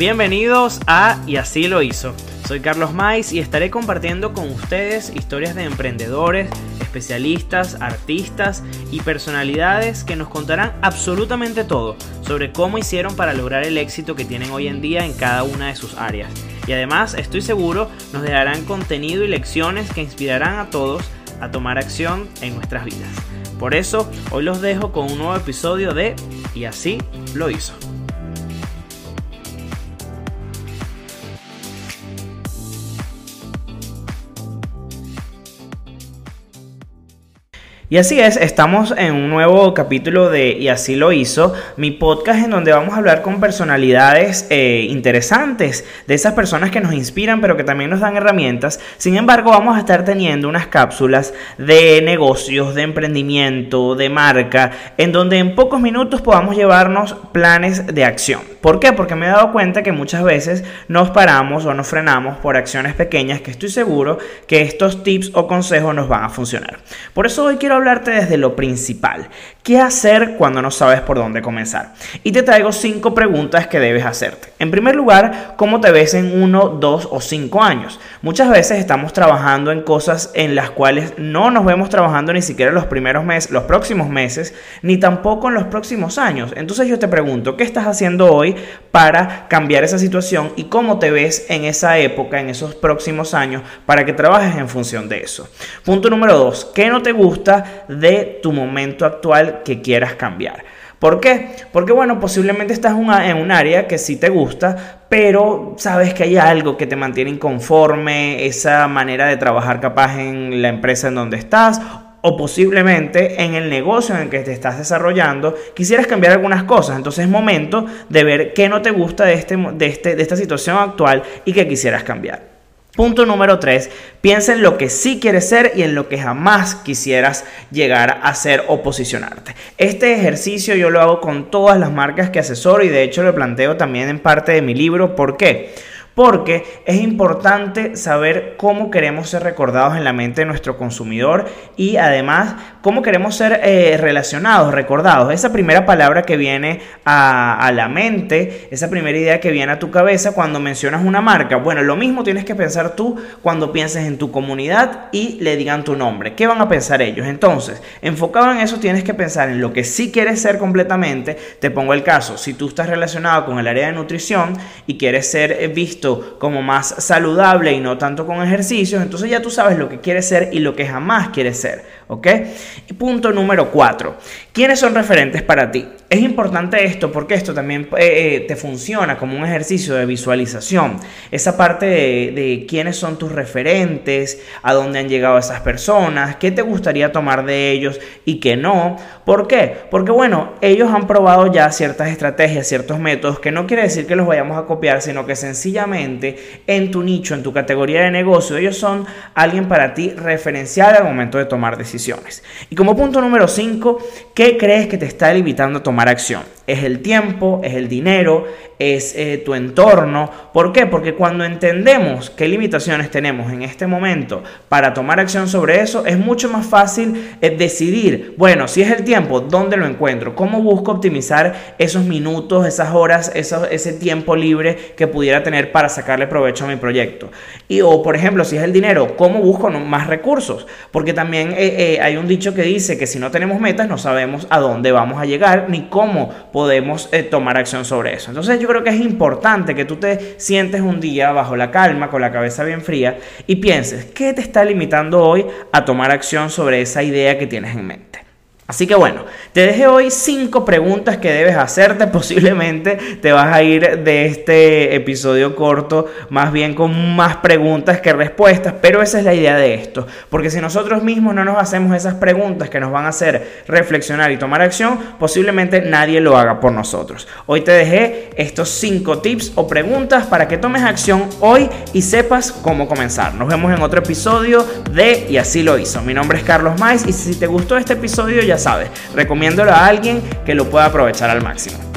Bienvenidos a Y así lo hizo. Soy Carlos Mais y estaré compartiendo con ustedes historias de emprendedores, especialistas, artistas y personalidades que nos contarán absolutamente todo sobre cómo hicieron para lograr el éxito que tienen hoy en día en cada una de sus áreas. Y además, estoy seguro, nos dejarán contenido y lecciones que inspirarán a todos a tomar acción en nuestras vidas. Por eso, hoy los dejo con un nuevo episodio de Y así lo hizo. Y así es, estamos en un nuevo capítulo de Y así lo hizo, mi podcast en donde vamos a hablar con personalidades eh, interesantes, de esas personas que nos inspiran pero que también nos dan herramientas. Sin embargo, vamos a estar teniendo unas cápsulas de negocios, de emprendimiento, de marca, en donde en pocos minutos podamos llevarnos planes de acción. ¿Por qué? Porque me he dado cuenta que muchas veces nos paramos o nos frenamos por acciones pequeñas que estoy seguro que estos tips o consejos nos van a funcionar. Por eso hoy quiero hablarte desde lo principal. ¿Qué hacer cuando no sabes por dónde comenzar? Y te traigo cinco preguntas que debes hacerte. En primer lugar, ¿cómo te ves en uno, dos o cinco años? Muchas veces estamos trabajando en cosas en las cuales no nos vemos trabajando ni siquiera los primeros meses, los próximos meses, ni tampoco en los próximos años. Entonces yo te pregunto, ¿qué estás haciendo hoy para cambiar esa situación y cómo te ves en esa época, en esos próximos años, para que trabajes en función de eso? Punto número dos, ¿qué no te gusta de tu momento actual que quieras cambiar. ¿Por qué? Porque bueno, posiblemente estás en un área que sí te gusta, pero sabes que hay algo que te mantiene inconforme, esa manera de trabajar capaz en la empresa en donde estás o posiblemente en el negocio en el que te estás desarrollando, quisieras cambiar algunas cosas. Entonces es momento de ver qué no te gusta de, este, de, este, de esta situación actual y qué quisieras cambiar. Punto número 3, piensa en lo que sí quieres ser y en lo que jamás quisieras llegar a ser o posicionarte. Este ejercicio yo lo hago con todas las marcas que asesoro y de hecho lo planteo también en parte de mi libro. ¿Por qué? Porque es importante saber cómo queremos ser recordados en la mente de nuestro consumidor y además cómo queremos ser eh, relacionados, recordados. Esa primera palabra que viene a, a, la mente, esa primera idea que viene a tu cabeza cuando mencionas una marca. Bueno, lo mismo tienes que pensar tú cuando pienses en tu comunidad y le digan tu nombre. ¿Qué van a pensar ellos? Entonces, enfocado en eso, tienes que pensar en lo que sí quieres ser completamente. Te pongo el caso, si tú estás relacionado con el área de nutrición y quieres ser eh, como más saludable y no tanto con ejercicios, entonces ya tú sabes lo que quieres ser y lo que jamás quieres ser, ¿ok? Punto número 4. ¿Quiénes son referentes para ti? Es importante esto porque esto también eh, eh, te funciona como un ejercicio de visualización. Esa parte de, de, quiénes son tus referentes, a dónde han llegado esas personas, qué te gustaría tomar de ellos y qué no. ¿Por qué? Porque bueno, ellos han probado ya ciertas estrategias, ciertos métodos que no quiere decir que los vayamos a copiar, sino que sencillamente en tu nicho, en tu categoría de negocio, ellos son alguien para ti referencial al momento de tomar decisiones. Y como punto número 5, ¿qué crees que te está limitando a tomar acción. Es el tiempo, es el dinero, es eh, tu entorno. ¿Por qué? Porque cuando entendemos qué limitaciones tenemos en este momento para tomar acción sobre eso, es mucho más fácil eh, decidir, bueno, si es el tiempo, ¿dónde lo encuentro? ¿Cómo busco optimizar esos minutos, esas horas, ese tiempo libre que pudiera tener para sacarle provecho a mi proyecto? Y o, por ejemplo, si es el dinero, ¿cómo busco más recursos? Porque también eh, hay un dicho que dice que si no tenemos metas, no sabemos a dónde vamos a llegar ni cómo eh, tomar acción sobre eso. Entonces yo creo que es importante que tú te sientes un día bajo la calma, con la cabeza bien fría y pienses, ¿qué te está limitando hoy a tomar acción sobre esa idea que tienes en mente? Así que bueno, te dejé hoy cinco preguntas que debes hacerte. Posiblemente te vas a ir de este episodio corto más bien con más preguntas que respuestas, pero esa es la idea de esto. Porque si nosotros mismos no nos hacemos esas preguntas que nos van a hacer reflexionar y tomar acción, posiblemente nadie lo haga por nosotros. Hoy te dejé estos cinco tips o preguntas para que tomes acción hoy y sepas cómo comenzar. Nos vemos en otro episodio de Y así lo hizo. Mi nombre es Carlos Mais y si te gustó este episodio ya sabes, recomiéndolo a alguien que lo pueda aprovechar al máximo.